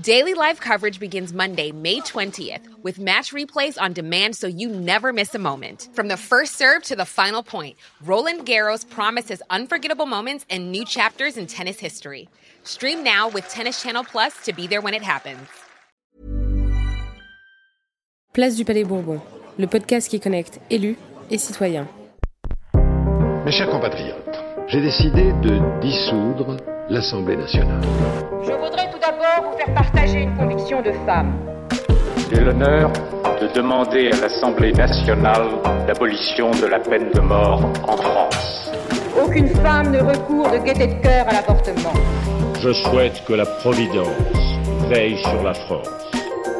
Daily live coverage begins Monday, May 20th, with match replays on demand so you never miss a moment. From the first serve to the final point, Roland Garros promises unforgettable moments and new chapters in tennis history. Stream now with Tennis Channel Plus to be there when it happens. Place du Palais Bourbon, le podcast qui connecte élus et citoyens. Mes chers compatriotes, j'ai décidé de dissoudre l'Assemblée nationale. Je voudrais tout d'abord vous faire partager une conviction de femme. J'ai l'honneur de demander à l'Assemblée nationale l'abolition de la peine de mort en France. Aucune femme ne recourt de gaieté de cœur à l'avortement. Je souhaite que la Providence veille sur la France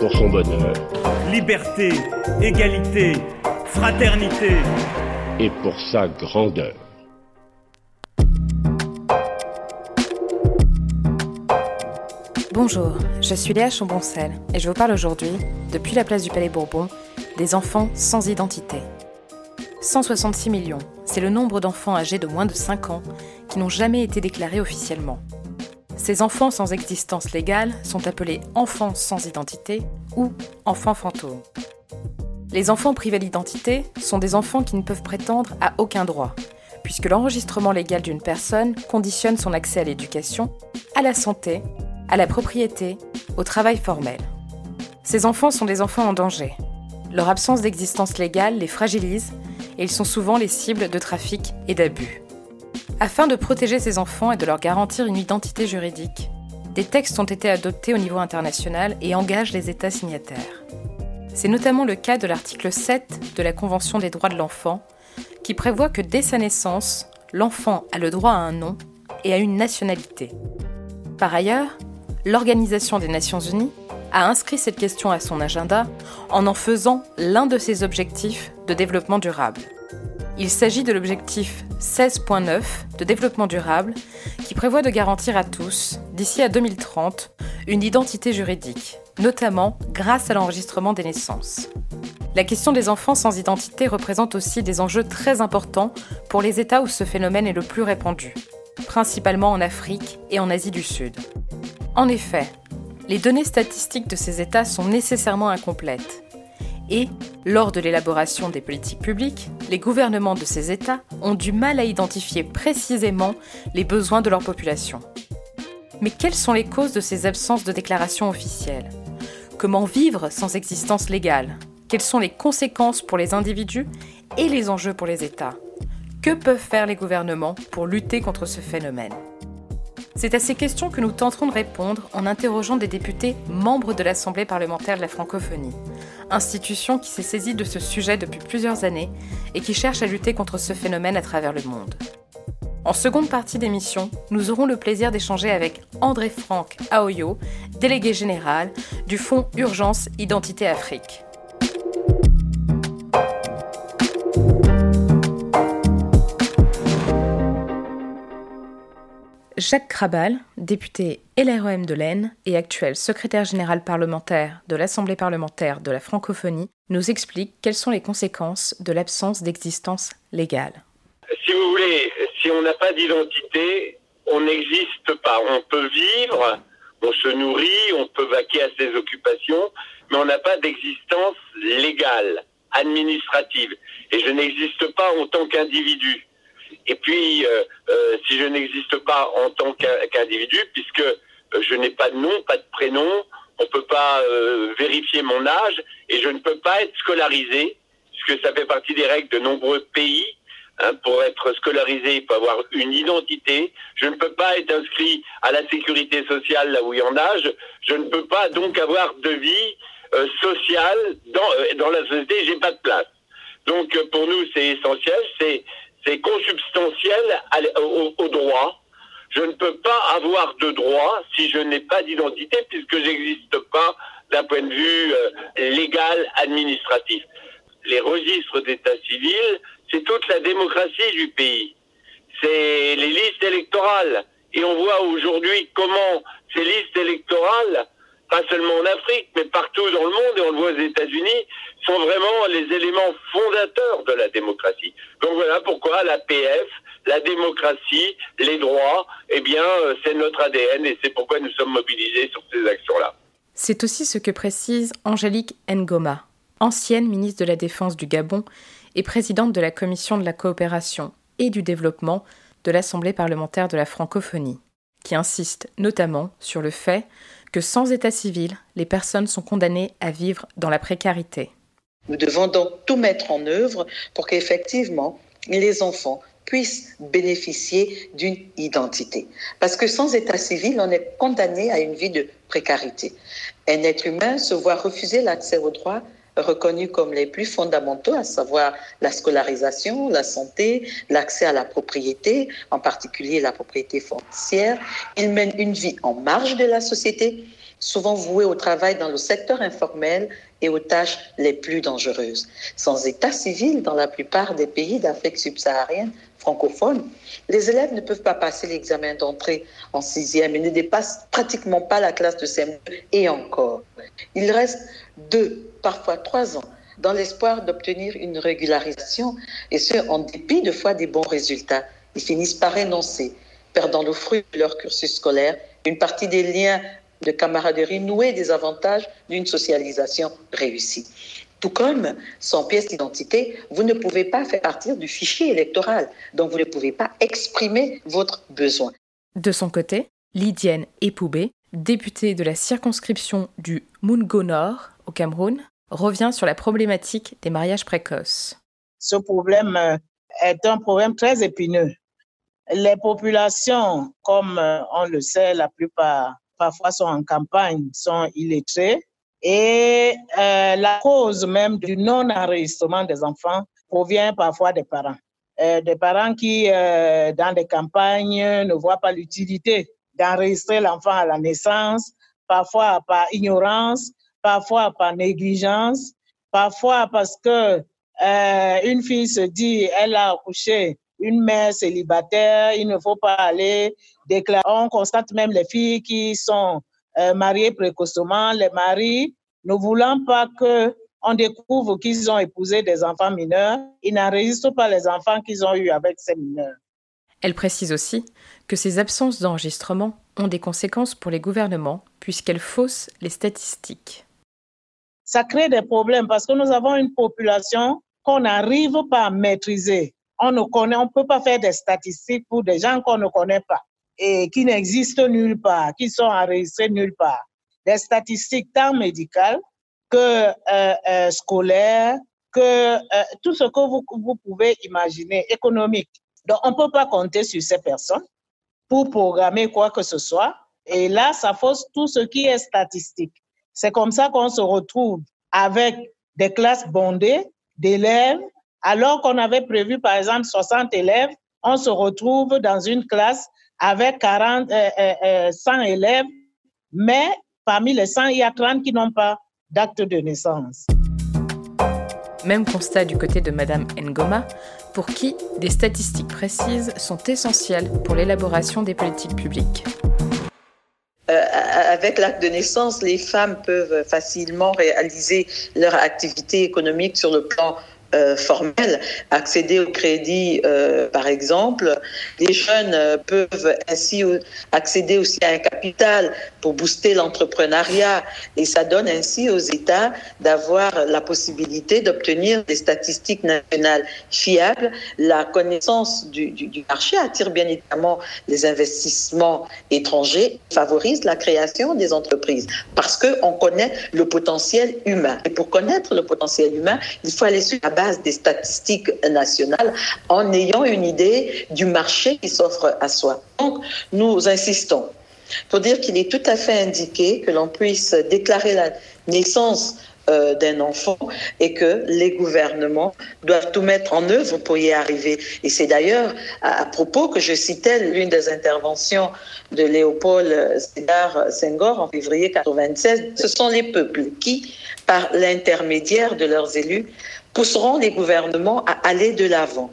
pour son bonheur. Liberté, égalité, fraternité. Et pour sa grandeur. Bonjour, je suis Léa Chamboncel et je vous parle aujourd'hui, depuis la place du Palais Bourbon, des enfants sans identité. 166 millions, c'est le nombre d'enfants âgés de moins de 5 ans qui n'ont jamais été déclarés officiellement. Ces enfants sans existence légale sont appelés enfants sans identité ou enfants fantômes. Les enfants privés d'identité sont des enfants qui ne peuvent prétendre à aucun droit, puisque l'enregistrement légal d'une personne conditionne son accès à l'éducation, à la santé à la propriété, au travail formel. Ces enfants sont des enfants en danger. Leur absence d'existence légale les fragilise et ils sont souvent les cibles de trafic et d'abus. Afin de protéger ces enfants et de leur garantir une identité juridique, des textes ont été adoptés au niveau international et engagent les États signataires. C'est notamment le cas de l'article 7 de la Convention des droits de l'enfant, qui prévoit que dès sa naissance, l'enfant a le droit à un nom et à une nationalité. Par ailleurs, l'Organisation des Nations Unies a inscrit cette question à son agenda en en faisant l'un de ses objectifs de développement durable. Il s'agit de l'objectif 16.9 de développement durable qui prévoit de garantir à tous, d'ici à 2030, une identité juridique, notamment grâce à l'enregistrement des naissances. La question des enfants sans identité représente aussi des enjeux très importants pour les États où ce phénomène est le plus répandu, principalement en Afrique et en Asie du Sud. En effet, les données statistiques de ces États sont nécessairement incomplètes. Et, lors de l'élaboration des politiques publiques, les gouvernements de ces États ont du mal à identifier précisément les besoins de leur population. Mais quelles sont les causes de ces absences de déclaration officielle Comment vivre sans existence légale? Quelles sont les conséquences pour les individus et les enjeux pour les États? Que peuvent faire les gouvernements pour lutter contre ce phénomène? C'est à ces questions que nous tenterons de répondre en interrogeant des députés membres de l'Assemblée parlementaire de la francophonie, institution qui s'est saisie de ce sujet depuis plusieurs années et qui cherche à lutter contre ce phénomène à travers le monde. En seconde partie d'émission, nous aurons le plaisir d'échanger avec André Franck Aoyo, délégué général du Fonds Urgence Identité Afrique. Jacques Krabal, député LREM de l'Aisne et actuel secrétaire général parlementaire de l'Assemblée parlementaire de la francophonie, nous explique quelles sont les conséquences de l'absence d'existence légale. Si vous voulez, si on n'a pas d'identité, on n'existe pas. On peut vivre, on se nourrit, on peut vaquer à ses occupations, mais on n'a pas d'existence légale, administrative. Et je n'existe pas en tant qu'individu. Et puis, euh, euh, si je n'existe pas en tant qu'individu, puisque euh, je n'ai pas de nom, pas de prénom, on ne peut pas vérifier mon âge et je ne peux pas être scolarisé, puisque ça fait partie des règles de nombreux pays. Hein, pour être scolarisé, il faut avoir une identité. Je ne peux pas être inscrit à la sécurité sociale là où il y en a. Je, ne peux pas donc avoir de vie sociale dans, dans la société. J'ai pas de place. Donc pour nous, c'est essentiel. C'est c'est consubstantiel au, droit. Je ne peux pas avoir de droit si je n'ai pas d'identité puisque j'existe pas d'un point de vue euh, légal, administratif. Les registres d'état civil, c'est toute la démocratie du pays. c'est les listes électorales. Et on voit aujourd'hui comment ces listes électorales, pas seulement en Afrique, mais partout dans le monde, et on le voit aux États-Unis, sont vraiment les éléments fondateurs de la démocratie. Donc voilà pourquoi la PF, la démocratie, les droits, eh bien, euh, c'est notre ADN et c'est pourquoi nous sommes mobilisés sur ces actions-là. C'est aussi ce que précise Angélique Ngoma, ancienne ministre de la Défense du Gabon et présidente de la Commission de la coopération et du développement de l'Assemblée parlementaire de la francophonie, qui insiste notamment sur le fait que sans état civil, les personnes sont condamnées à vivre dans la précarité. Nous devons donc tout mettre en œuvre pour qu'effectivement les enfants puissent bénéficier d'une identité. Parce que sans état civil, on est condamné à une vie de précarité. Un être humain se voit refuser l'accès aux droits reconnus comme les plus fondamentaux, à savoir la scolarisation, la santé, l'accès à la propriété, en particulier la propriété foncière. Il mène une vie en marge de la société, souvent vouée au travail dans le secteur informel et aux tâches les plus dangereuses. Sans état civil dans la plupart des pays d'Afrique subsaharienne francophone, les élèves ne peuvent pas passer l'examen d'entrée en sixième et ne dépassent pratiquement pas la classe de CM2 et encore. Il reste deux, parfois trois ans dans l'espoir d'obtenir une régularisation et ce, en dépit de fois des bons résultats. Ils finissent par renoncer, perdant le fruit de leur cursus scolaire, une partie des liens de camaraderie nouée des avantages d'une socialisation réussie. Tout comme, sans pièce d'identité, vous ne pouvez pas faire partir du fichier électoral, donc vous ne pouvez pas exprimer votre besoin. De son côté, Lydienne Epoubé, députée de la circonscription du Mungo Nord au Cameroun, revient sur la problématique des mariages précoces. Ce problème euh, est un problème très épineux. Les populations, comme euh, on le sait, la plupart parfois sont en campagne, sont illettrés. Et euh, la cause même du non-enregistrement des enfants provient parfois des parents. Des parents qui, dans des campagnes, ne voient pas l'utilité d'enregistrer l'enfant à la naissance, parfois par ignorance, parfois par négligence, parfois parce que une fille se dit, elle a accouché une mère célibataire, il ne faut pas aller déclarer. On constate même les filles qui sont euh, mariées précocement, les maris, ne voulant pas que on découvre qu'ils ont épousé des enfants mineurs, ils n'enregistrent pas les enfants qu'ils ont eus avec ces mineurs. Elle précise aussi que ces absences d'enregistrement ont des conséquences pour les gouvernements puisqu'elles faussent les statistiques. Ça crée des problèmes parce que nous avons une population qu'on n'arrive pas à maîtriser on ne connaît, on peut pas faire des statistiques pour des gens qu'on ne connaît pas et qui n'existent nulle part, qui sont enregistrés nulle part. Des statistiques tant médicales que euh, euh, scolaires, que euh, tout ce que vous, vous pouvez imaginer, économique. Donc, on ne peut pas compter sur ces personnes pour programmer quoi que ce soit. Et là, ça fausse tout ce qui est statistique. C'est comme ça qu'on se retrouve avec des classes bondées d'élèves alors qu'on avait prévu, par exemple, 60 élèves, on se retrouve dans une classe avec 40, 100 euh, euh, euh, élèves, mais parmi les 100, il y a 30 qui n'ont pas d'acte de naissance. Même constat du côté de Madame Ngoma, pour qui des statistiques précises sont essentielles pour l'élaboration des politiques publiques. Avec l'acte de naissance, les femmes peuvent facilement réaliser leur activité économique sur le plan euh, accéder au crédit, euh, par exemple. Les jeunes euh, peuvent ainsi accéder aussi à un capital pour booster l'entrepreneuriat et ça donne ainsi aux États d'avoir la possibilité d'obtenir des statistiques nationales fiables. La connaissance du, du, du, marché attire bien évidemment les investissements étrangers, favorise la création des entreprises parce qu'on connaît le potentiel humain. Et pour connaître le potentiel humain, il faut aller sur la base des statistiques nationales en ayant une idée du marché qui s'offre à soi. Donc, nous insistons pour dire qu'il est tout à fait indiqué que l'on puisse déclarer la naissance euh, d'un enfant et que les gouvernements doivent tout mettre en œuvre pour y arriver. Et c'est d'ailleurs à, propos que je citais l'une des interventions de Léopold Sédar Senghor en février 1996. Ce sont les peuples qui, par l'intermédiaire de leurs élus, pousseront les gouvernements à aller de l'avant.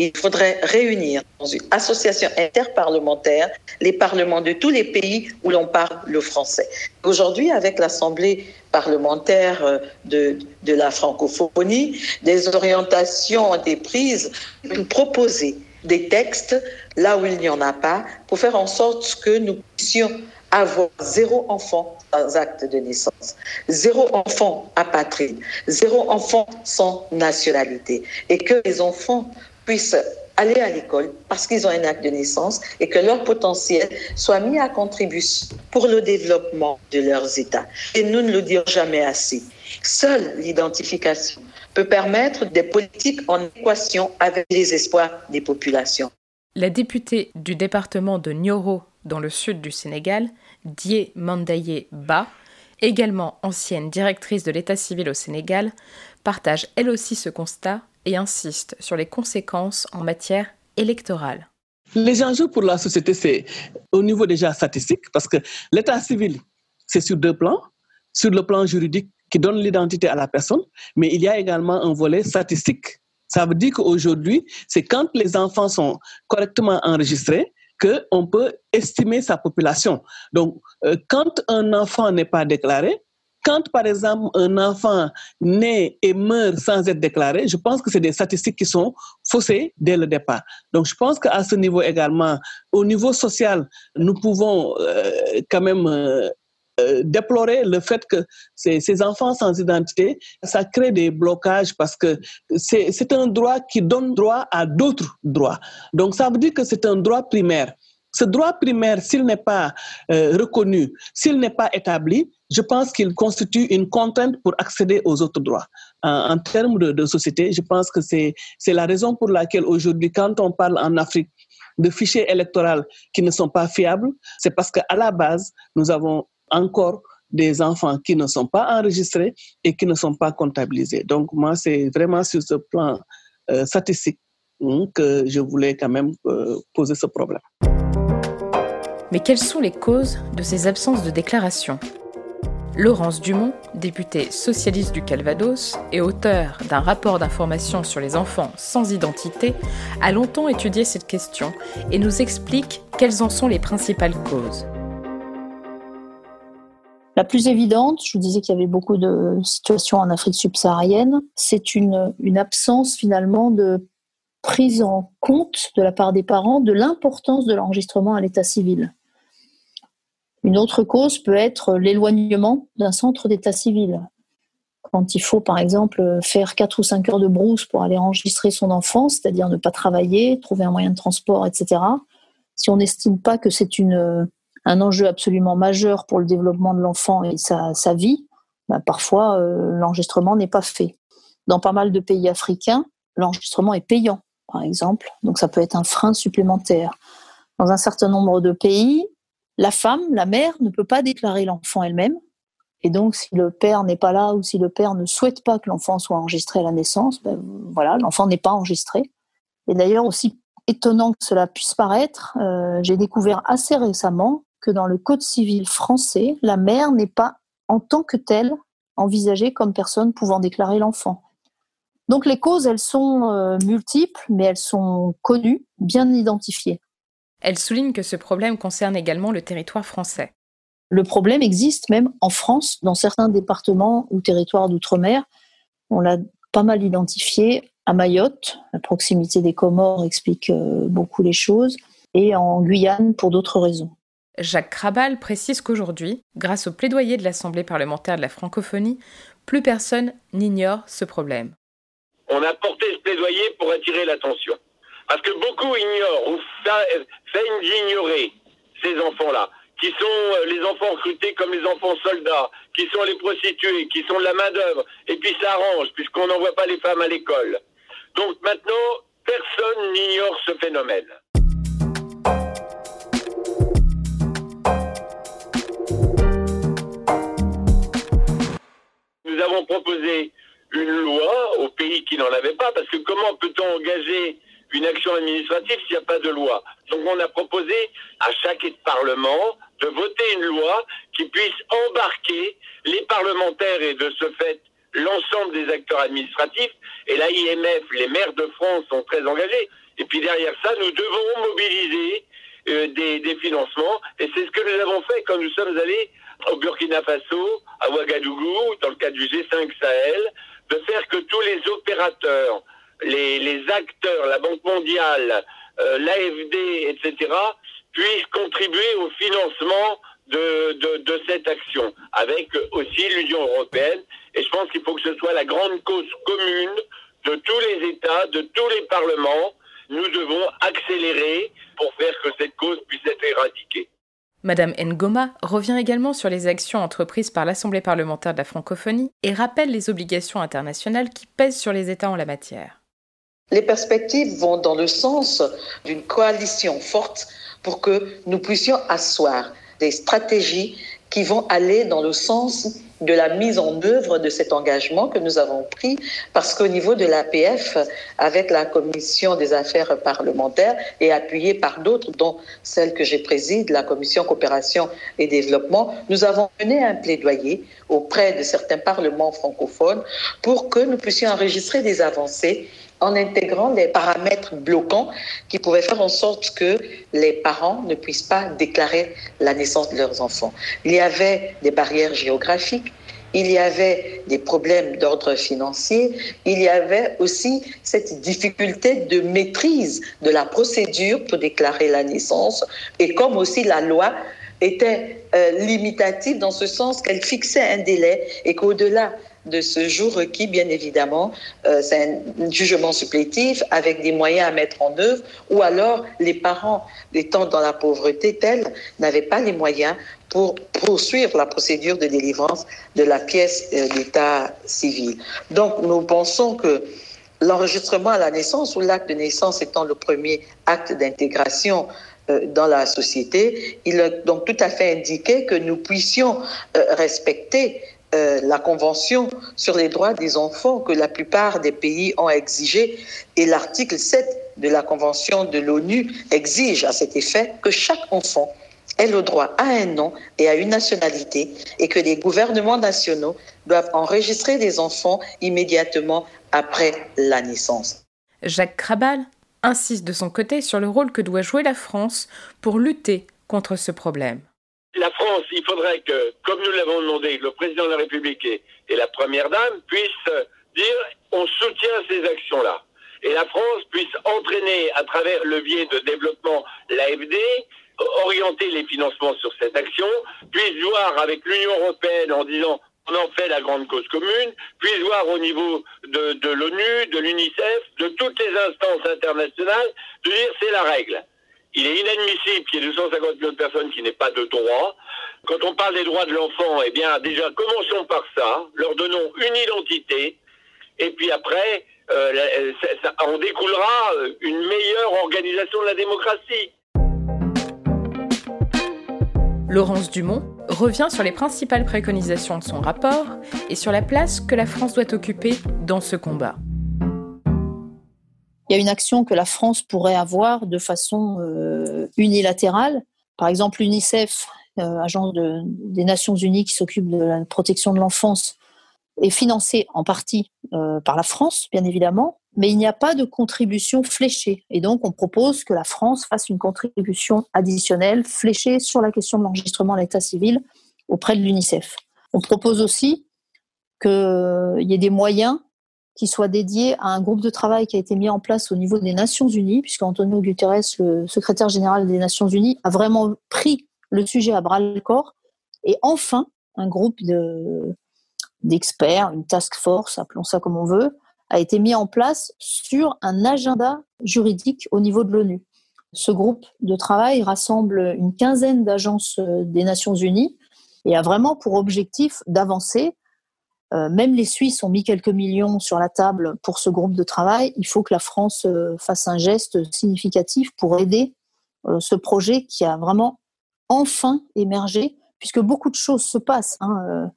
il faudrait réunir dans une association interparlementaire les parlements de tous les pays où l'on parle le français. Aujourd'hui, avec l'Assemblée parlementaire euh, de, de la francophonie, des orientations ont été prises proposer des textes là où il n'y en a pas, pour faire en sorte que nous puissions avoir zéro enfant sans acte de naissance, zéro enfant apatride, zéro enfant sans nationalité, et que les enfants puissent aller à l'école parce qu'ils ont un acte de naissance et que leur potentiel soit mis à contribution pour le développement de leurs États. Et nous ne le dirons jamais assez. Seule l'identification peut permettre des politiques en équation avec les espoirs des populations. La députée du département de Nioro, dans le sud du Sénégal, Die Mandaye Ba, également ancienne directrice de l'état civil au Sénégal, partage elle aussi ce constat et insiste sur les conséquences en matière électorale. Les enjeux pour la société, c'est au niveau déjà statistique, parce que l'état civil, c'est sur deux plans. Sur le plan juridique, qui donne l'identité à la personne, mais il y a également un volet statistique. Ça veut dire qu'aujourd'hui, c'est quand les enfants sont correctement enregistrés qu'on peut estimer sa population. Donc, euh, quand un enfant n'est pas déclaré, quand par exemple un enfant naît et meurt sans être déclaré, je pense que c'est des statistiques qui sont faussées dès le départ. Donc je pense qu'à ce niveau également, au niveau social, nous pouvons euh, quand même euh, euh, déplorer le fait que ces, enfants sans identité, ça crée des blocages parce que c'est un droit qui donne droit à d'autres droits. Donc ça veut dire que c'est un droit primaire. Ce droit primaire, s'il n'est pas euh, reconnu, s'il n'est pas établi, je pense qu'il constitue une contrainte pour accéder aux autres droits. En, en termes de, de, société, je pense que c'est la raison pour laquelle aujourd'hui, quand on parle en Afrique de fichiers électoraux qui ne sont pas fiables, c'est parce qu'à la base, nous avons encore des enfants qui ne sont pas enregistrés et qui ne sont pas comptabilisés. Donc moi, c'est vraiment sur ce plan euh, statistique hein, que je voulais quand même euh, poser ce problème. Mais quelles sont les causes de ces absences de déclaration? Laurence Dumont, députée socialiste du Calvados et auteur d'un rapport d'information sur les enfants sans identité, a longtemps étudié cette question et nous explique quelles en sont les principales causes. La plus évidente, je vous disais qu'il y avait beaucoup de situations en Afrique subsaharienne, c'est une, absence finalement de prise en compte de la part des parents de l'importance de l'enregistrement à l'état civil. Une autre cause peut être l'éloignement d'un centre d'état civil. Quand il faut, par exemple, faire 4 ou 5 heures de brousse pour aller enregistrer son enfant, c'est-à-dire ne pas travailler, trouver un moyen de transport, etc., si on n'estime pas que c'est une, un enjeu absolument majeur pour le développement de l'enfant et sa, vie, bah, parfois euh, l'enregistrement n'est pas fait. Dans pas mal de pays africains, l'enregistrement est payant, par exemple, donc ça peut être un frein supplémentaire. Dans un certain nombre de pays, la femme, la mère, ne peut pas déclarer l'enfant elle-même. Et donc, si le père n'est pas là ou si le père ne souhaite pas que l'enfant soit enregistré à la naissance, ben, voilà, l'enfant n'est pas enregistré. Et d'ailleurs, aussi étonnant que cela puisse paraître, euh, j'ai découvert assez récemment que dans le Code civil français, la mère n'est pas en tant que telle envisagée comme personne pouvant déclarer l'enfant. Donc les causes, elles sont euh, multiples, mais elles sont connues, bien identifiées. Elle souligne que ce problème concerne également le territoire français. Le problème existe même en France, dans certains départements ou territoires d'outre-mer. On l'a pas mal identifié à Mayotte, la proximité des Comores explique euh, beaucoup les choses, et en Guyane pour d'autres raisons. Jacques Krabal précise qu'aujourd'hui, grâce au plaidoyer de l'Assemblée parlementaire de la francophonie, plus personne n'ignore ce problème. On a porté ce plaidoyer pour attirer l'attention. Parce que beaucoup ignorent ou feignent d'ignorer ces enfants-là, qui sont euh, les enfants recrutés comme les enfants soldats, qui sont les prostituées, qui sont de la main-d'œuvre, et puis ça arrange, puisqu'on n'envoie pas les femmes à l'école. Donc maintenant, personne n'ignore ce phénomène. Nous avons proposé une loi aux pays qui n'en avaient pas, parce que comment peut-on engager une action administrative s'il n'y a pas de loi? Donc on a proposé à chaque Parlement de voter une loi qui puisse embarquer les parlementaires et de ce fait l'ensemble des acteurs administratifs. Et l'AIMF, les maires de France sont très engagés. Et puis derrière ça, nous devons mobiliser euh, des, des, financements. Et c'est ce que nous avons fait quand nous sommes allés au Burkina Faso, à Ouagadougou, dans le cadre du G5 Sahel, de faire que tous les opérateurs, les, acteurs, la Banque mondiale, euh, l'AFD, etc., puissent contribuer au financement de cette action, avec aussi l'Union européenne. Et je pense qu'il faut que ce soit la grande cause commune de tous les États, de tous les parlements. Nous devons accélérer pour faire que cette cause puisse être éradiquée. Madame Ngoma revient également sur les actions entreprises par l'Assemblée parlementaire de la francophonie et rappelle les obligations internationales qui pèsent sur les États en la matière. Les perspectives vont dans le sens d'une coalition forte pour que nous puissions asseoir des stratégies qui vont aller dans le sens de la mise en œuvre de cet engagement que nous avons pris, parce qu'au niveau de l'APF, avec la Commission des affaires parlementaires et appuyée par d'autres, dont celle que j'ai préside, la Commission coopération et développement, nous avons mené un plaidoyer auprès de certains parlements francophones pour que nous puissions enregistrer des avancées en intégrant les paramètres bloquants qui pouvaient faire en sorte que les parents ne puissent pas déclarer la naissance de leurs enfants. Il y avait des barrières géographiques, il y avait des problèmes d'ordre financier, il y avait aussi cette difficulté de maîtrise de la procédure pour déclarer la naissance, et comme aussi la loi était euh, limitative dans ce sens qu'elle fixait un délai et qu'au-delà de ce jour requis, bien évidemment, euh, c'est un jugement supplétif avec des moyens à mettre en œuvre, ou alors les parents, étant dans la pauvreté telle, n'avaient pas les moyens pour poursuivre la procédure de délivrance de la pièce euh, d'état civil. Donc, nous pensons que l'enregistrement à la naissance ou l'acte de naissance étant le premier acte d'intégration euh, dans la société, il est donc tout à fait indiqué que nous puissions respecter euh, la Convention sur les droits des enfants que la plupart des pays ont exigé et l'article 7 de la Convention de l'ONU exige à cet effet que chaque enfant ait le droit à un nom et à une nationalité et que les gouvernements nationaux doivent enregistrer des enfants immédiatement après la naissance. Jacques Krabal insiste de son côté sur le rôle que doit jouer la France pour lutter contre ce problème la France, il faudrait que, comme nous l'avons demandé, le président de la République et, la première dame puissent dire on soutient ces actions-là. Et la France puisse entraîner à travers le biais de développement l'AFD, orienter les financements sur cette action, puisse voir avec l'Union européenne en disant on en fait la grande cause commune, puisse voir au niveau de, de l'ONU, de l'UNICEF, de toutes les instances internationales, de dire c'est la règle. Il est inadmissible qu'il y ait 250 millions de personnes qui n'aient pas de droits. Quand on parle des droits de l'enfant, eh bien, déjà, commençons par ça. Leur donnons une identité. Et puis après, euh, ça, on découlera une meilleure organisation de la démocratie. Laurence Dumont revient sur les principales préconisations de son rapport et sur la place que la France doit occuper dans ce combat il y a une action que la France pourrait avoir de façon euh, unilatérale. Par exemple, l'UNICEF, euh, des Nations Unies qui s'occupe de la protection de l'enfance, est financée en partie euh, par la France, bien évidemment, mais il n'y a pas de contribution fléchée. Et donc, on propose que la France fasse une contribution additionnelle fléchée sur la question de l'enregistrement à l'état civil auprès de l'UNICEF. On propose aussi qu'il y ait des moyens qui soit dédié à un groupe de travail qui a été mis en place au niveau des Nations Unies, puisque Antonio Guterres, le secrétaire général des Nations Unies, a vraiment pris le sujet à bras le corps. Et enfin, un groupe d'experts, une task force, appelons ça comme on veut, a été mis en place sur un agenda juridique au niveau de l'ONU. Ce groupe de travail rassemble une quinzaine d'agences des Nations Unies et a vraiment pour objectif d'avancer euh, même les Suisses ont mis quelques millions sur la table pour ce groupe de travail. Il faut que la France euh, fasse un geste significatif pour aider euh, ce projet qui a vraiment enfin émergé, puisque beaucoup de choses se passent. Hein.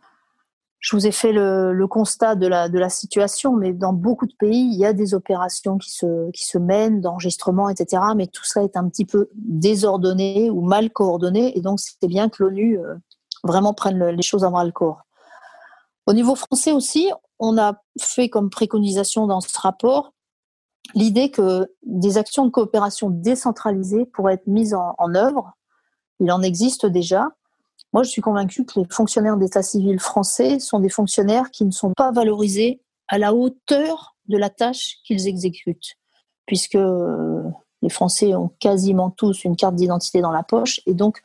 Je vous ai fait le, constat de la, situation, mais dans beaucoup de pays, il y a des opérations qui se, qui se mènent, d'enregistrement, etc. Mais tout ça est un petit peu désordonné ou mal coordonné, et donc c'est bien que l'ONU vraiment prenne les choses à bras le corps. Au niveau français aussi, on a fait comme préconisation dans ce rapport l'idée que des actions de coopération décentralisées pourraient être mises en, œuvre. Il en existe déjà. Moi, je suis convaincue que les fonctionnaires d'état civil français sont des fonctionnaires qui ne sont pas valorisés à la hauteur de la tâche qu'ils exécutent, puisque les Français ont quasiment tous une carte d'identité dans la poche et donc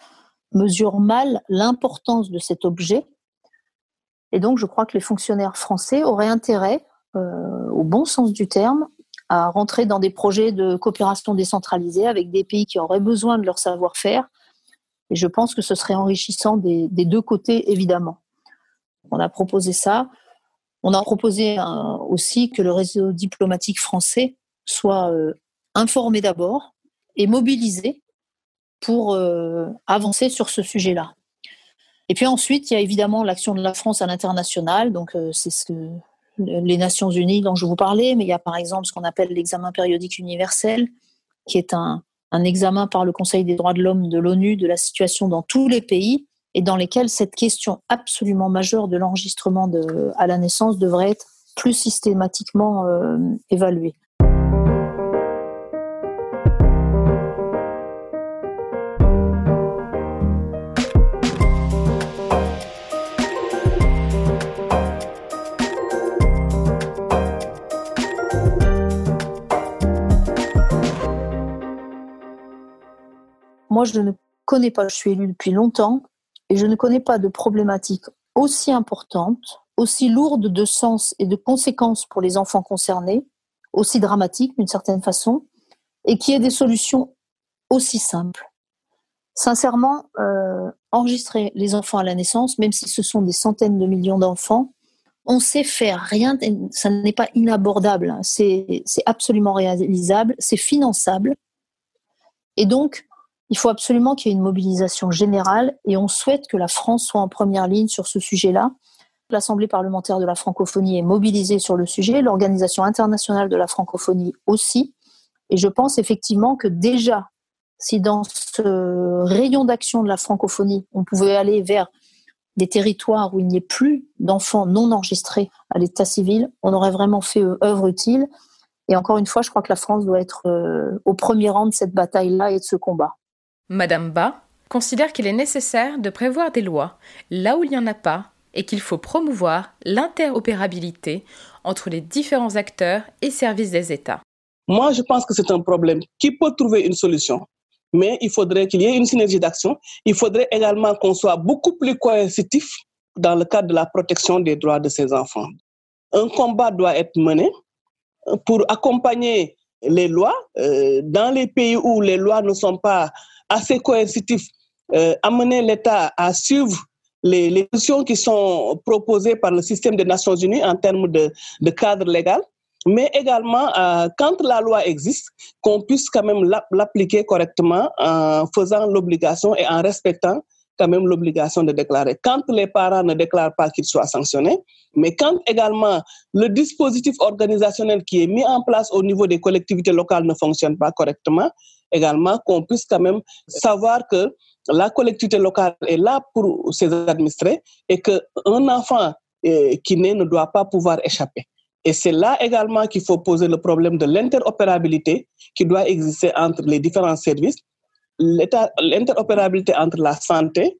mesurent mal l'importance de cet objet. Et donc, je crois que les fonctionnaires français auraient intérêt, euh, au bon sens du terme, à rentrer dans des projets de coopération décentralisée avec des pays qui auraient besoin de leur savoir-faire. Et je pense que ce serait enrichissant des, deux côtés, évidemment. On a proposé ça. On a proposé un, aussi que le réseau diplomatique français soit euh, informé d'abord et mobilisé pour euh, avancer sur ce sujet-là. Et puis ensuite, il y a évidemment l'action de la France à l'international. Donc, euh, c'est ce que les Nations Unies dont je vous parlais, mais il y a par exemple ce qu'on appelle l'examen périodique universel, qui est un, examen par le Conseil des droits de l'homme de l'ONU de la situation dans tous les pays et dans lesquels cette question absolument majeure de l'enregistrement à la naissance devrait être plus systématiquement euh, évaluée. Je ne connais pas, je suis élue depuis longtemps, et je ne connais pas de problématique aussi importante, aussi lourde de sens et de conséquences pour les enfants concernés, aussi dramatique d'une certaine façon, et qui ait des solutions aussi simples. Sincèrement, euh, enregistrer les enfants à la naissance, même si ce sont des centaines de millions d'enfants, on sait faire rien, ça n'est pas inabordable, hein. c'est absolument réalisable, c'est finançable. Et donc, il faut absolument qu'il y ait une mobilisation générale et on souhaite que la France soit en première ligne sur ce sujet-là. L'Assemblée parlementaire de la francophonie est mobilisée sur le sujet, l'Organisation internationale de la francophonie aussi. Et je pense effectivement que déjà, si dans ce rayon d'action de la francophonie, on pouvait aller vers des territoires où il n'y ait plus d'enfants non enregistrés à l'état civil, on aurait vraiment fait euh, œuvre utile. Et encore une fois, je crois que la France doit être euh, au premier rang de cette bataille-là et de ce combat. Madame Ba considère qu'il est nécessaire de prévoir des lois là où il n'y en a pas et qu'il faut promouvoir l'interopérabilité entre les différents acteurs et services des États. Moi, je pense que c'est un problème qui peut trouver une solution, mais il faudrait qu'il y ait une synergie d'action. Il faudrait également qu'on soit beaucoup plus coercitif dans le cadre de la protection des droits de ces enfants. Un combat doit être mené pour accompagner les lois euh, dans les pays où les lois ne sont pas assez coercitif, euh, amener l'État à suivre les, les positions qui sont proposées par le système des Nations Unies en termes de, de cadre légal, mais également, euh, quand la loi existe, qu'on puisse quand même l'appliquer correctement en faisant l'obligation et en respectant quand même l'obligation de déclarer. Quand les parents ne déclarent pas qu'ils soient sanctionnés, mais quand également le dispositif organisationnel qui est mis en place au niveau des collectivités locales ne fonctionne pas correctement, également qu'on puisse quand même savoir que la collectivité locale est là pour ses administrés et qu'un enfant euh, qui naît ne doit pas pouvoir échapper. Et c'est là également qu'il faut poser le problème de l'interopérabilité qui doit exister entre les différents services, l'interopérabilité entre la santé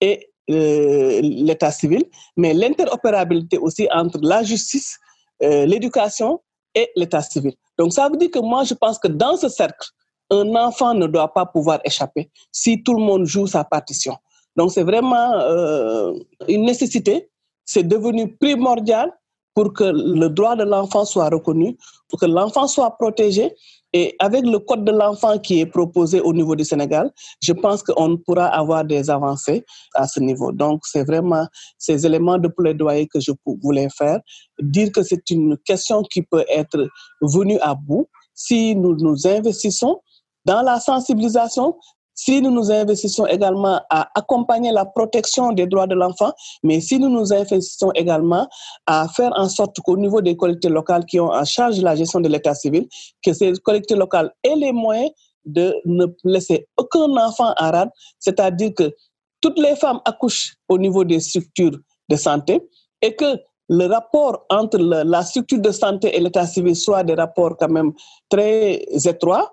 et euh, l'état civil, mais l'interopérabilité aussi entre la justice, euh, l'éducation et l'état civil. Donc ça veut dire que moi, je pense que dans ce cercle, un enfant ne doit pas pouvoir échapper si tout le monde joue sa partition. Donc c'est vraiment euh, une nécessité, c'est devenu primordial pour que le droit de l'enfant soit reconnu, pour que l'enfant soit protégé. Et avec le code de l'enfant qui est proposé au niveau du Sénégal, je pense qu'on pourra avoir des avancées à ce niveau. Donc, c'est vraiment ces éléments de plaidoyer que je voulais faire. Dire que c'est une question qui peut être venue à bout si nous nous investissons dans la sensibilisation, si nous nous investissons également à accompagner la protection des droits de l'enfant, mais si nous nous investissons également à faire en sorte qu'au niveau des collectivités locales qui ont en charge la gestion de l'état civil, que ces collectivités locales aient les moyens de ne laisser aucun enfant en rade, c'est-à-dire que toutes les femmes accouchent au niveau des structures de santé et que le rapport entre la structure de santé et l'état civil soit des rapports quand même très étroits,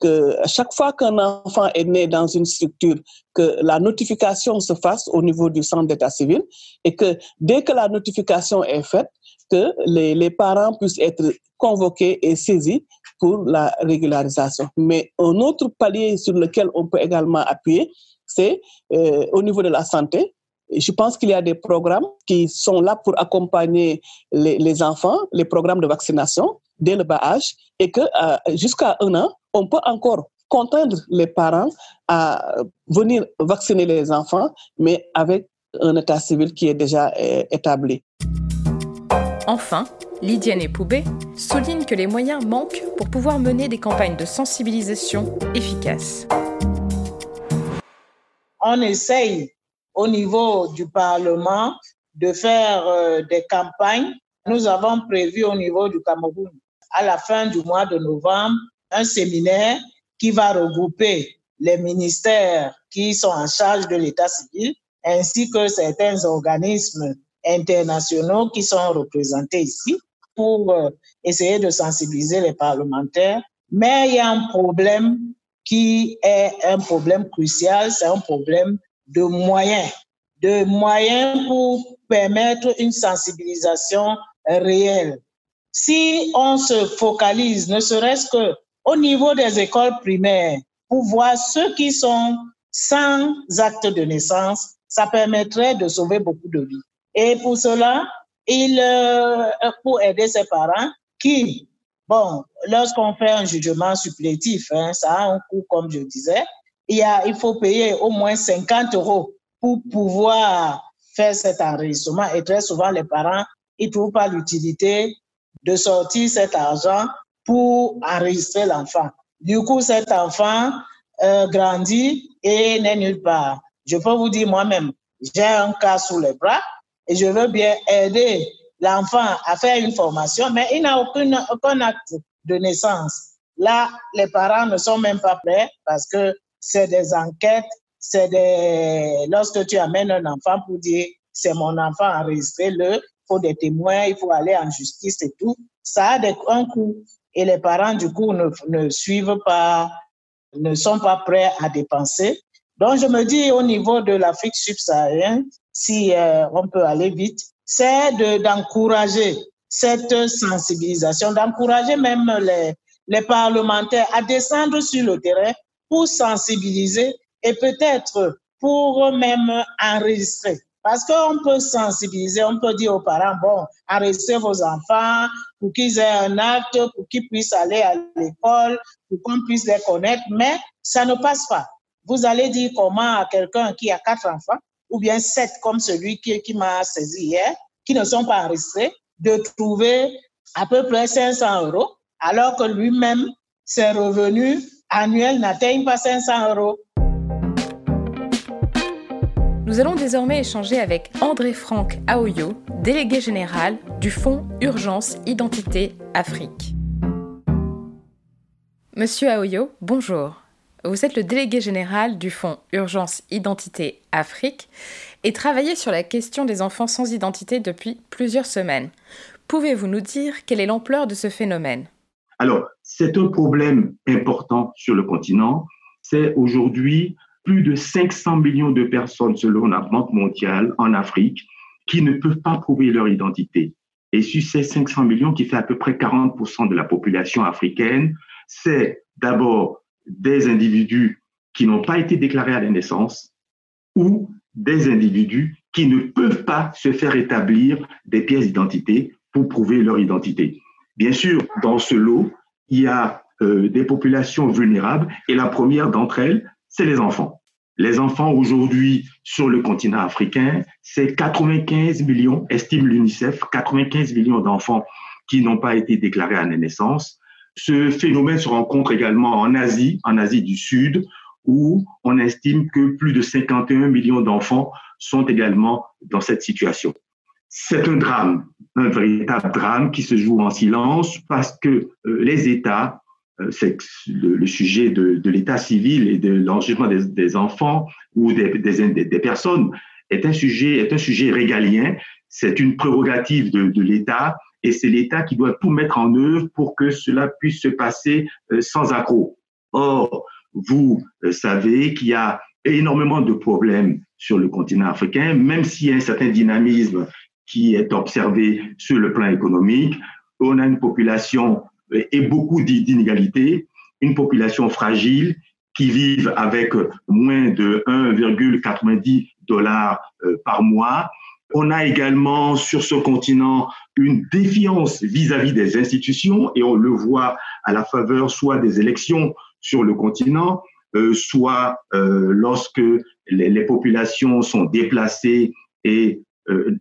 que chaque fois qu'un enfant est né dans une structure, que la notification se fasse au niveau du centre d'état civil et que dès que la notification est faite, que les, les parents puissent être convoqués et saisis pour la régularisation. Mais un autre palier sur lequel on peut également appuyer, c'est euh, au niveau de la santé. Je pense qu'il y a des programmes qui sont là pour accompagner les, les enfants, les programmes de vaccination dès le bas âge, et que euh, jusqu'à un an, on peut encore contraindre les parents à venir vacciner les enfants, mais avec un état civil qui est déjà euh, établi. Enfin, Lydiane et Poubé soulignent que les moyens manquent pour pouvoir mener des campagnes de sensibilisation efficaces. On essaye au niveau du Parlement de faire euh, des campagnes. Nous avons prévu au niveau du Cameroun, à la fin du mois de novembre, un séminaire qui va regrouper les ministères qui sont en charge de l'état civil ainsi que certains organismes internationaux qui sont représentés ici pour euh, essayer de sensibiliser les parlementaires. Mais il y a un problème qui est un problème crucial, c'est un problème de moyens, de moyens pour permettre une sensibilisation réelle. Si on se focalise, ne serait-ce que au niveau des écoles primaires, pour voir ceux qui sont sans acte de naissance, ça permettrait de sauver beaucoup de vies. Et pour cela, il, euh, pour aider ses parents qui, bon, lorsqu'on fait un jugement supplétif, hein, ça a un coût, comme je disais, il, y a, il faut payer au moins 50 euros pour pouvoir faire cet enregistrement. Et très souvent, les parents, ils ne trouvent pas l'utilité de sortir cet argent pour enregistrer l'enfant. Du coup, cet enfant euh, grandit et n'est nulle part. Je peux vous dire moi-même, j'ai un cas sous les bras et je veux bien aider l'enfant à faire une formation, mais il n'a aucun, aucun acte de naissance. Là, les parents ne sont même pas prêts parce que c'est des enquêtes, c'est des... Lorsque tu amènes un enfant pour dire c'est mon enfant, enregistrez-le, il faut des témoins, il faut aller en justice et tout, ça a des, un coût. Et les parents, du coup, ne, suivent pas, ne sont pas prêts à dépenser. Donc, je me dis au niveau de l'Afrique subsaharienne, si euh, on peut aller vite, c'est d'encourager cette sensibilisation, d'encourager même les, les parlementaires à descendre sur le terrain pour sensibiliser et peut-être pour même enregistrer. Parce qu'on peut sensibiliser, on peut dire aux parents, bon, enregistrez vos enfants pour qu'ils aient un acte, pour qu'ils puissent aller à l'école, pour qu'on puisse les connaître, mais ça ne passe pas. Vous allez dire comment à quelqu'un qui a quatre enfants, ou bien sept comme celui qui, qui m'a saisi hier, qui ne sont pas enregistrés, de trouver à peu près 500 euros, alors que lui-même, ses revenus annuels n'atteignent pas 500 euros. Nous allons désormais échanger avec André-Franck Aoyo, délégué général du Fonds Urgence Identité Afrique. Monsieur Aoyo, bonjour. Vous êtes le délégué général du Fonds Urgence Identité Afrique et travaillez sur la question des enfants sans identité depuis plusieurs semaines. Pouvez-vous nous dire quelle est l'ampleur de ce phénomène? Alors, c'est un problème important sur le continent. C'est aujourd'hui plus de 500 millions de personnes, selon la Banque mondiale, en Afrique, qui ne peuvent pas prouver leur identité. Et sur ces 500 millions, qui fait à peu près 40% de la population africaine, c'est d'abord des individus qui n'ont pas été déclarés à la naissance ou des individus qui ne peuvent pas se faire établir des pièces d'identité pour prouver leur identité. Bien sûr, dans ce lot, il y a euh, des populations vulnérables et la première d'entre elles, c'est les enfants. Les enfants aujourd'hui sur le continent africain, c'est 95 millions, estime l'UNICEF, 95 millions d'enfants qui n'ont pas été déclarés à la naissance. Ce phénomène se rencontre également en Asie, en Asie du Sud, où on estime que plus de 51 millions d'enfants sont également dans cette situation. C'est un drame, un véritable drame qui se joue en silence parce que euh, les États, euh, c'est le, sujet de, l'état civil et de l'enregistrement des, enfants ou des, des, personnes, est un sujet, est un sujet régalien. C'est une prérogative de, de l'État et c'est l'État qui doit tout mettre en œuvre pour que cela puisse se passer euh, sans accroc. Or, vous euh, savez qu'il y a énormément de problèmes sur le continent africain, même s'il y a un certain dynamisme qui est observé sur le plan économique. On a une population et beaucoup d'inégalités, une population fragile qui vivent avec moins de 1,90 dollars euh, par mois. On a également sur ce continent une défiance vis-à-vis des institutions et on le voit à la faveur soit des élections sur le continent, euh, soit euh, lorsque les, les, populations sont déplacées et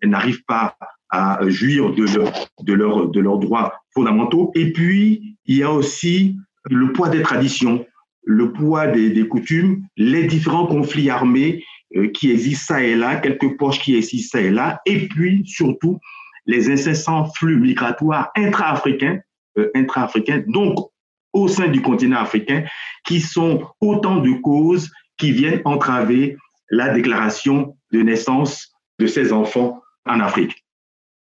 n'arrivent pas à jouir de, de, de leurs droits fondamentaux. Et puis, il y a aussi le poids des traditions le poids des, coutumes, les différents conflits armés euh, qui existent ça et là, quelques poches qui existent ça et là, et puis surtout les incessants flux migratoires euh, intra-africains, donc au sein du continent africain, qui sont autant de causes qui viennent entraver la déclaration de naissance de ces enfants en Afrique.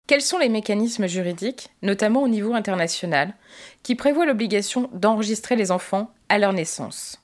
Quels sont les mécanismes juridiques, notamment au niveau international, qui prévoient l'obligation d'enregistrer les enfants à leur naissance?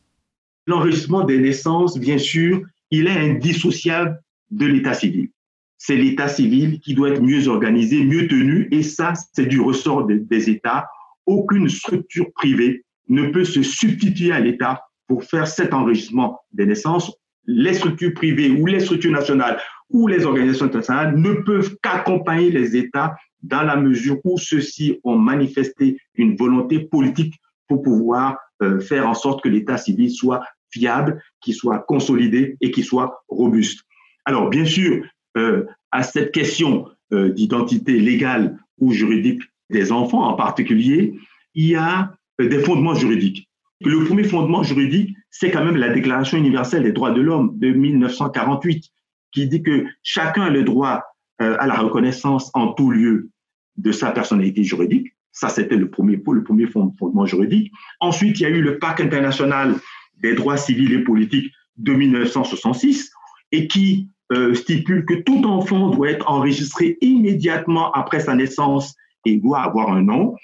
L'enregistrement des naissances, bien sûr, il est indissociable de l'état civil. C'est l'état civil qui doit être mieux organisé, mieux tenu, et ça, c'est du ressort des, des États. Aucune structure privée ne peut se substituer à l'État pour faire cet enregistrement des naissances. Les structures privées ou les structures nationales où les organisations internationales ne peuvent qu'accompagner les États dans la mesure où ceux-ci ont manifesté une volonté politique pour pouvoir euh, faire en sorte que l'État civil soit fiable, qu'il soit consolidé et qu'il soit robuste. Alors, bien sûr, euh, à cette question euh, d'identité légale ou juridique des enfants en particulier, il y a des fondements juridiques. Le premier fondement juridique, c'est quand même la Déclaration universelle des droits de l'homme de 1948 qui dit que chacun a le droit euh, à la reconnaissance en tout lieu de sa personnalité juridique. Ça, c'était le premier, le premier fondement juridique. Ensuite, il y a eu le Pacte international des droits civils et politiques de 1966 et qui euh, stipule que tout enfant doit être enregistré immédiatement après sa naissance et doit avoir un nom.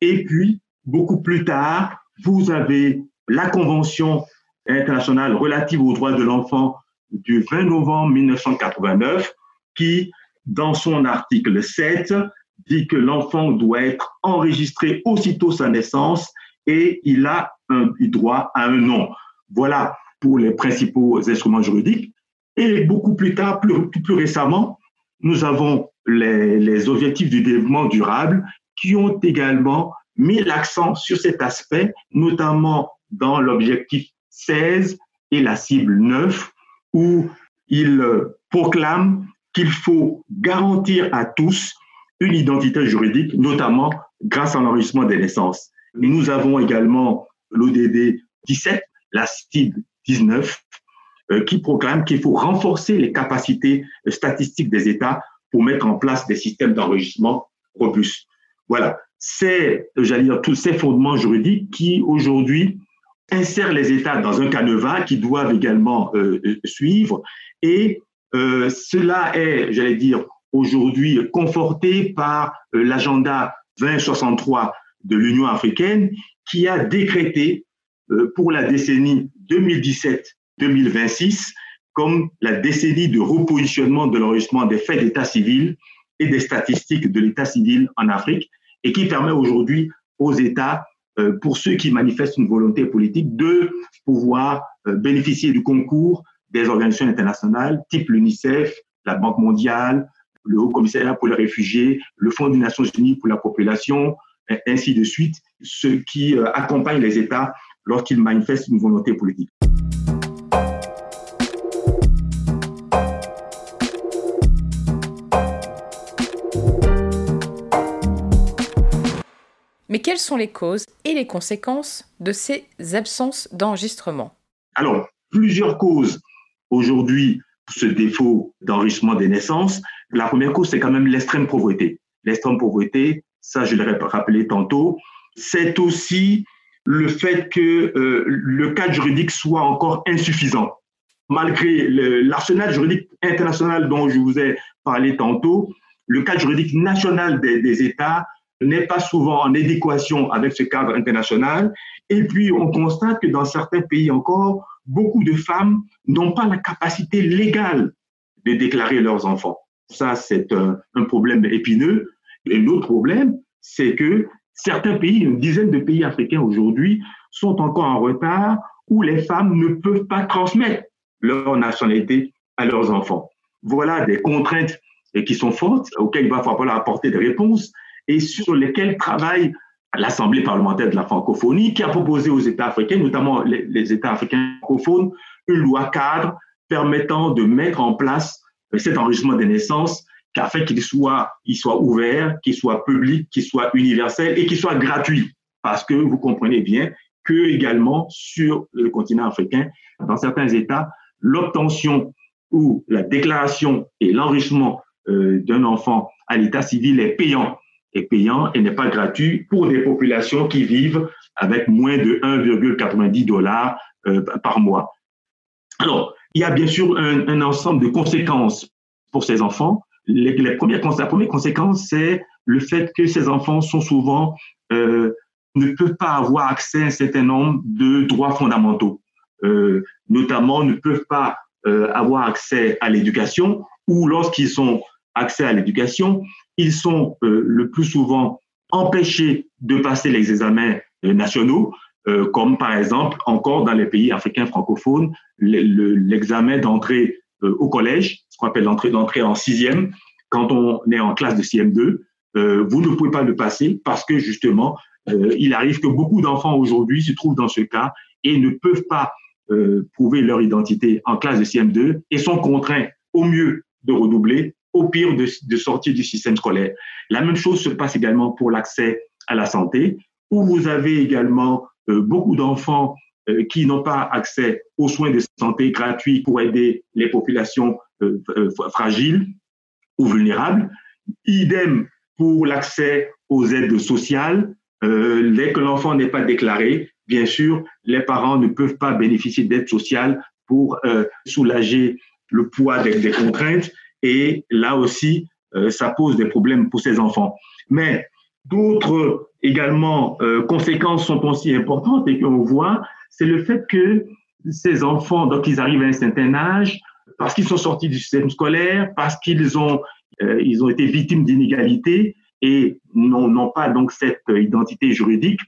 Et puis, beaucoup plus tard, vous avez la Convention internationale relative aux droits de l'enfant du 20 novembre 1989 qui, dans son article 7, dit que l'enfant doit être enregistré aussitôt sa naissance et il a un droit à un nom. Voilà pour les principaux instruments juridiques. Et beaucoup plus tard, plus, plus récemment, nous avons les, les objectifs du développement durable qui ont également mis l'accent sur cet aspect, notamment dans l'objectif 16 et la cible 9, où il euh, proclame qu'il faut garantir à tous une identité juridique, notamment grâce à l'enregistrement des naissances. Nous avons également l'ODD 17, la cible 19, euh, qui proclame qu'il faut renforcer les capacités statistiques des États pour mettre en place des systèmes d'enregistrement robustes. Voilà, c'est, j'allais dire, tous ces fondements juridiques qui aujourd'hui insère les États dans un canevas qui doivent également euh, euh, suivre. Et euh, cela est, j'allais dire, aujourd'hui conforté par l'agenda 2063 de l'Union africaine qui a décrété pour la décennie 2017-2026 comme la décennie de repositionnement de l'enregistrement des faits d'état civil et des statistiques de l'état civil en Afrique et qui permet aujourd'hui aux États pour ceux qui manifestent une volonté politique de pouvoir euh, bénéficier du concours des organisations internationales type l'UNICEF, la Banque mondiale, le Haut Commissariat pour les réfugiés, le Fonds des Nations Unies pour la population, ainsi de suite, ceux qui euh, accompagnent les États lorsqu'ils manifestent une volonté politique. Mais quelles sont les causes et les conséquences de ces absences d'enregistrement? Alors, plusieurs causes aujourd'hui pour ce défaut d'enregistrement des naissances. La première cause, c'est quand même l'extrême pauvreté. L'extrême pauvreté, ça je l'ai rappelé tantôt, c'est aussi le fait que euh, le cadre juridique soit encore insuffisant. malgré l'arsenal juridique international dont je vous ai parlé tantôt, le cadre juridique national des, des États n'est pas souvent en adéquation avec ce cadre international. Et puis, on constate que dans certains pays encore, beaucoup de femmes n'ont pas la capacité légale de déclarer leurs enfants. Ça, c'est un, un, problème épineux. Et l'autre problème, c'est que certains pays, une dizaine de pays africains aujourd'hui, sont encore en retard où les femmes ne peuvent pas transmettre leur nationalité à leurs enfants. Voilà des contraintes qui sont fortes, auxquelles il va falloir apporter des réponses et sur lesquelles travaille l'Assemblée parlementaire de la francophonie qui a proposé aux États africains, notamment les, États africains francophones, une loi cadre permettant de mettre en place cet enregistrement des naissances afin qu'il soit, il soit ouvert, qu'il soit public, qu'il soit universel et qu'il soit gratuit. Parce que vous comprenez bien que également sur le continent africain, dans certains États, l'obtention ou la déclaration et l'enrichissement euh, d'un enfant à l'état civil est payant. Est payant et n'est pas gratuit pour des populations qui vivent avec moins de 1,90 dollars euh, par mois. Alors, il y a bien sûr un, ensemble de conséquences pour ces enfants. Les, les premières, la première conséquence, c'est le fait que ces enfants sont souvent euh, ne peuvent pas avoir accès à un certain nombre de droits fondamentaux. Euh, notamment, ne peuvent pas avoir accès à l'éducation ou lorsqu'ils ont accès à l'éducation, ils sont euh, le plus souvent empêchés de passer les examens euh, nationaux, euh, comme par exemple encore dans les pays africains francophones, l'examen d'entrée au collège, ce qu'on appelle l'entrée d'entrée en sixième, quand on est en classe de CM2, vous ne pouvez pas le passer parce que justement, il arrive que beaucoup d'enfants aujourd'hui se trouvent dans ce cas et ne peuvent pas prouver leur identité en classe de CM2 et sont contraints au mieux de redoubler, au pire de, sortir du système scolaire. La même chose se passe également pour l'accès à la santé, où vous avez également euh, beaucoup d'enfants euh, qui n'ont pas accès aux soins de santé gratuits pour aider les populations euh, fragiles ou vulnérables. Idem pour l'accès aux aides sociales. dès que l'enfant n'est pas déclaré, bien sûr, les parents ne peuvent pas bénéficier d'aide sociale pour soulager le poids des, des, contraintes. Et là aussi, euh, ça pose des problèmes pour ces enfants. Mais d'autres également euh, conséquences sont aussi importantes et qu'on voit, c'est le fait que ces enfants, donc ils arrivent à un certain âge, parce qu'ils sont sortis du système scolaire, parce qu'ils ont, euh, ont été victimes d'inégalités et n'ont pas donc cette identité juridique,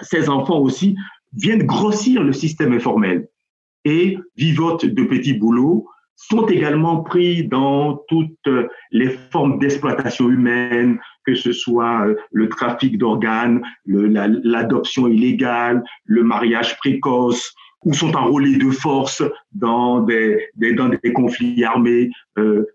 ces enfants aussi viennent grossir le système informel et vivotent de petits boulots, sont également pris dans toutes les formes d'exploitation humaine, que ce soit le trafic d'organes, l'adoption la, illégale, le mariage précoce, ou sont enrôlés de force dans des, conflits armés, euh,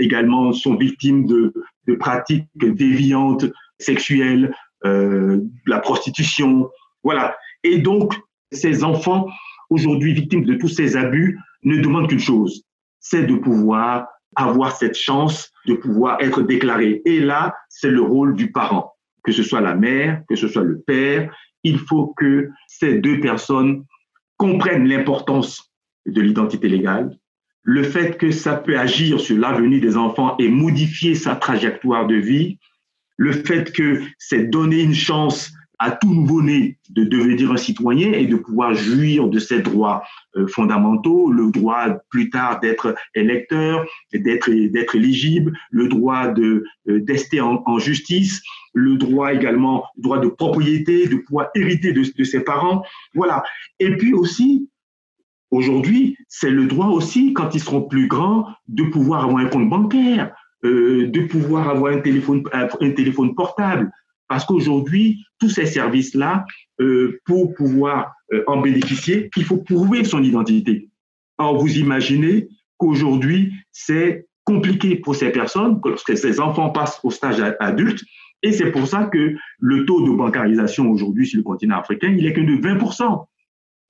également sont victimes de, de pratiques déviantes sexuelles, euh, la prostitution, voilà. Et donc, ces enfants, aujourd'hui victimes de tous ces abus, ne demandent qu'une chose, c'est de pouvoir avoir cette chance de pouvoir être déclaré. Et là, c'est le rôle du parent, que ce soit la mère, que ce soit le père. Il faut que ces deux personnes comprennent l'importance de l'identité légale, le fait que ça peut agir sur l'avenir des enfants et modifier sa trajectoire de vie, le fait que c'est donner une chance à tout nouveau-né de devenir un citoyen et de pouvoir jouir de ses droits euh, fondamentaux, le droit plus tard d'être électeur, d'être d'être éligible, le droit de euh, d'ester en, justice, le droit également, le droit de propriété, de pouvoir hériter de, de ses parents, voilà. Et puis aussi, aujourd'hui, c'est le droit aussi, quand ils seront plus grands, de pouvoir avoir un compte bancaire, euh, de pouvoir avoir un téléphone, un téléphone portable. Parce qu'aujourd'hui, tous ces services-là, euh, pour pouvoir euh, en bénéficier, il faut prouver son identité. Alors, vous imaginez qu'aujourd'hui, c'est compliqué pour ces personnes, lorsque ces enfants passent au stage adulte, et c'est pour ça que le taux de bancarisation aujourd'hui sur le continent africain, il est que de 20%.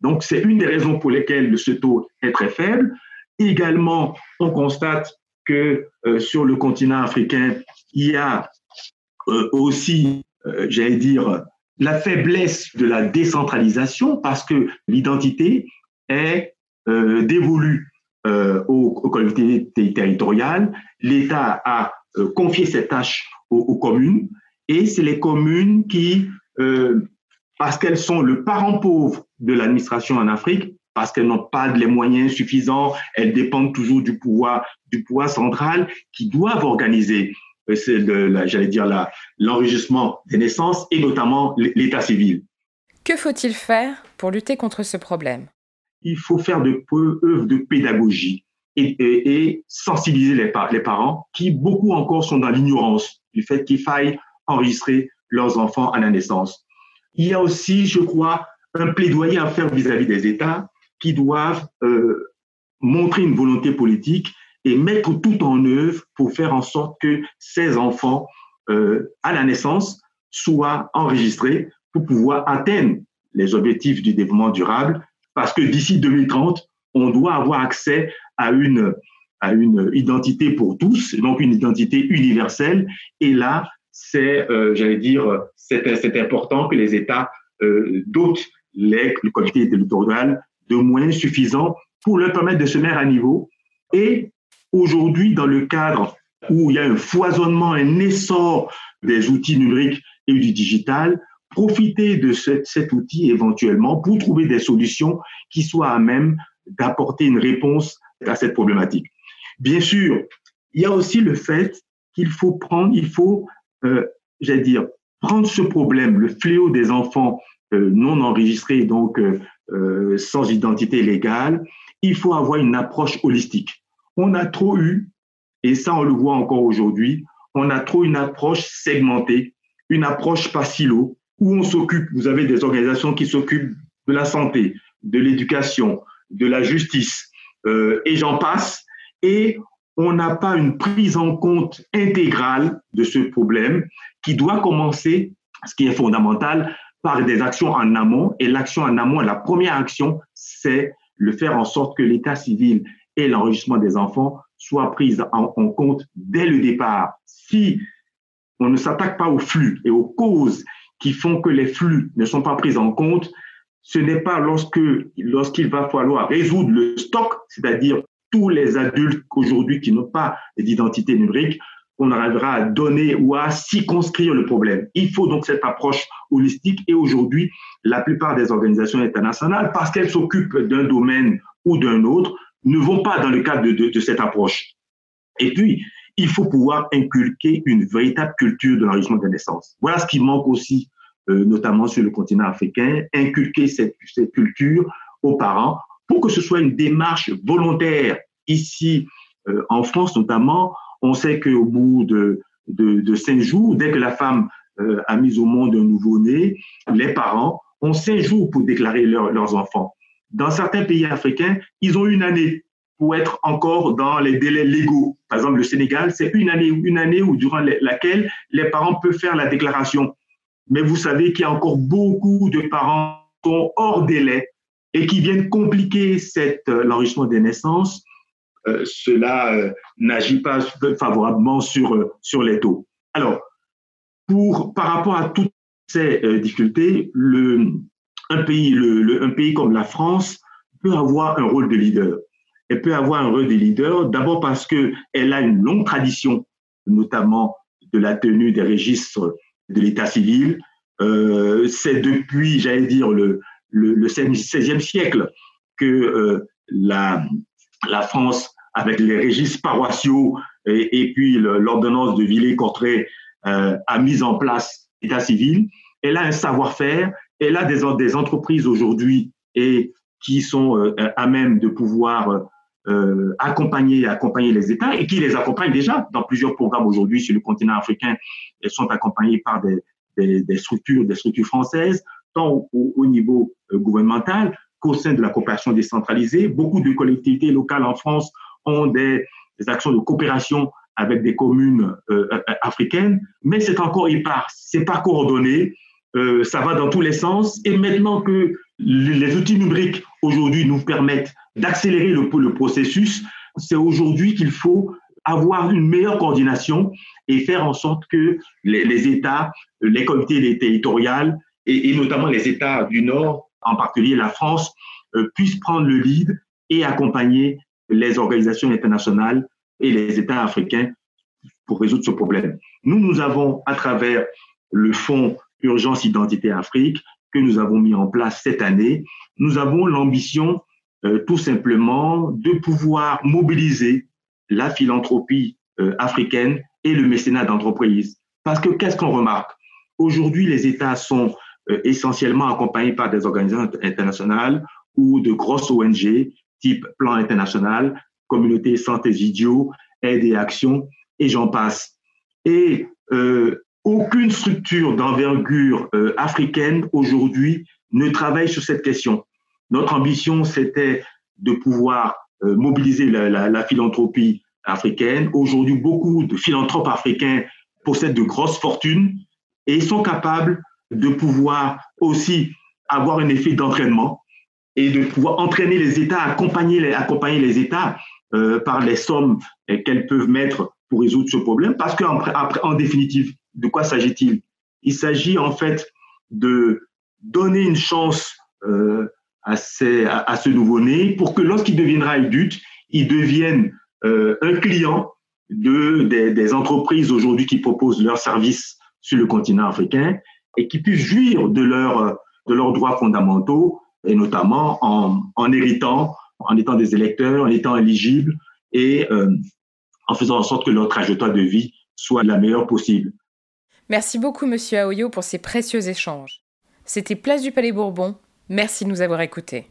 Donc, c'est une des raisons pour lesquelles ce taux est très faible. Également, on constate que euh, sur le continent africain, il y a aussi, j'allais dire, la faiblesse de la décentralisation parce que l'identité est euh, dévolue euh, aux, collectivités territoriales. L'État a euh, confié cette tâche aux, aux communes et c'est les communes qui, parce qu'elles sont le parent pauvre de l'administration en Afrique, parce qu'elles n'ont pas les moyens suffisants, elles dépendent toujours du pouvoir, du pouvoir central, qui doivent organiser j'allais dire l'enregistrement des naissances et notamment l'état civil. Que faut-il faire pour lutter contre ce problème? Il faut faire de œuvres de pédagogie et, sensibiliser les, les, parents qui, beaucoup encore, sont dans l'ignorance du fait qu'il faille enregistrer leurs enfants à la naissance. Il y a aussi, je crois, un plaidoyer à faire vis-à-vis des États qui doivent euh, montrer une volonté politique et mettre tout en œuvre pour faire en sorte que ces enfants, euh, à la naissance, soient enregistrés pour pouvoir atteindre les objectifs du développement durable, parce que d'ici 2030, on doit avoir accès à une, à une identité pour tous, donc une identité universelle. Et là, c'est, euh, j'allais dire, c'est important que les États euh, dotent les, collectivités territoriales de moyens suffisants pour leur permettre de se mettre à niveau et Aujourd'hui, dans le cadre où il y a un foisonnement, un essor des outils numériques et du digital, profiter de cet outil éventuellement pour trouver des solutions qui soient à même d'apporter une réponse à cette problématique. Bien sûr, il y a aussi le fait qu'il faut prendre, il faut, euh, j'allais dire, prendre ce problème, le fléau des enfants euh, non enregistrés, donc euh, euh sans identité légale, il faut avoir une approche holistique on a trop eu, et ça on le voit encore aujourd'hui, on a trop une approche segmentée, une approche par silo, où on s'occupe, vous avez des organisations qui s'occupent de la santé, de l'éducation, de la justice, euh, et j'en passe, et on n'a pas une prise en compte intégrale de ce problème qui doit commencer, ce qui est fondamental, par des actions en amont. Et l'action en amont, la première action, c'est le faire en sorte que l'état civil et l'enregistrement des enfants soient prises en, compte dès le départ. Si on ne s'attaque pas aux flux et aux causes qui font que les flux ne sont pas pris en compte, ce n'est pas lorsque lorsqu'il va falloir résoudre le stock, c'est-à-dire tous les adultes aujourd'hui qui n'ont pas d'identité numérique, qu'on arrivera à donner ou à circonscrire le problème. Il faut donc cette approche holistique et aujourd'hui, la plupart des organisations internationales, parce qu'elles s'occupent d'un domaine ou d'un autre, ne vont pas dans le cadre de, cette approche. Et puis, il faut pouvoir inculquer une véritable culture de l'enrichissement des naissances. Voilà ce qui manque aussi, euh, notamment sur le continent africain, inculquer cette, culture aux parents pour que ce soit une démarche volontaire. Ici, euh, en France notamment, on sait qu'au bout de, de, cinq jours, dès que la femme euh, a mis au monde un nouveau-né, les parents ont cinq jours pour déclarer leurs enfants. Dans certains pays africains, ils ont une année pour être encore dans les délais légaux. Par exemple, le Sénégal, c'est une année, une année où, durant laquelle les parents peuvent faire la déclaration. Mais vous savez qu'il y a encore beaucoup de parents qui sont hors délai et qui viennent compliquer euh, l'enrichissement des naissances. Euh, cela euh, n'agit pas favorablement sur, sur les taux. Alors, pour, par rapport à toutes ces difficultés, le, un pays, un pays comme la France peut avoir un rôle de leader. Elle peut avoir un rôle de leader d'abord parce qu'elle a une longue tradition, notamment de la tenue des registres de l'état civil. Euh, c'est depuis, j'allais dire, le, le, le 16e siècle que euh, la, France, avec les registres paroissiaux et, et puis l'ordonnance de Villers-Cotterêts, euh, a mis en place l'état civil. Elle a un savoir-faire elle a des, entreprises aujourd'hui et qui sont euh, à même de pouvoir euh, accompagner, accompagner les États et qui les accompagnent déjà dans plusieurs programmes aujourd'hui sur le continent africain. Elles sont accompagnées par des, des, des structures, des structures françaises, tant au, au niveau euh, gouvernemental qu'au sein de la coopération décentralisée. Beaucoup de collectivités locales en France ont des, actions de coopération avec des communes euh africaines, mais c'est encore épars, c'est pas coordonné. Euh, ça va dans tous les sens. Et maintenant que les outils numériques aujourd'hui nous permettent d'accélérer le, processus, c'est aujourd'hui qu'il faut avoir une meilleure coordination et faire en sorte que les, les États, les comités territoriales et, et, notamment les États du Nord, en particulier la France, euh, puissent prendre le lead et accompagner les organisations internationales et les États africains pour résoudre ce problème. Nous, nous avons, à travers le Fonds Urgence Identité Afrique, que nous avons mis en place cette année, nous avons l'ambition euh, tout simplement de pouvoir mobiliser la philanthropie euh, africaine et le mécénat d'entreprise. Parce que qu'est-ce qu'on remarque? Aujourd'hui, les États sont euh, essentiellement accompagnés par des organisations internationales ou de grosses ONG type Plan International, Communauté Santé Idiot, Aide et Action, et j'en passe. Et euh, aucune structure d'envergure euh, africaine aujourd'hui ne travaille sur cette question. Notre ambition, c'était de pouvoir euh, mobiliser la, la, la, philanthropie africaine. Aujourd'hui, beaucoup de philanthropes africains possèdent de grosses fortunes et sont capables de pouvoir aussi avoir un effet d'entraînement et de pouvoir entraîner les États, accompagner les, États euh, par les sommes qu'elles peuvent mettre pour résoudre ce problème. Parce qu'en en définitive, de quoi s'agit-il? Il, s'agit en fait de donner une chance euh, à, ce nouveau-né pour que lorsqu'il deviendra adulte, il devienne euh, un client de, des, entreprises aujourd'hui qui proposent leurs services sur le continent africain et qui puissent jouir de, leur, de leurs droits fondamentaux et notamment en, en, héritant, en étant des électeurs, en étant éligibles et euh, en faisant en sorte que leur trajectoire de vie soit la meilleure possible. Merci beaucoup, Monsieur Aoyo, pour ces précieux échanges. C'était Place du Palais Bourbon. Merci de nous avoir écoutés.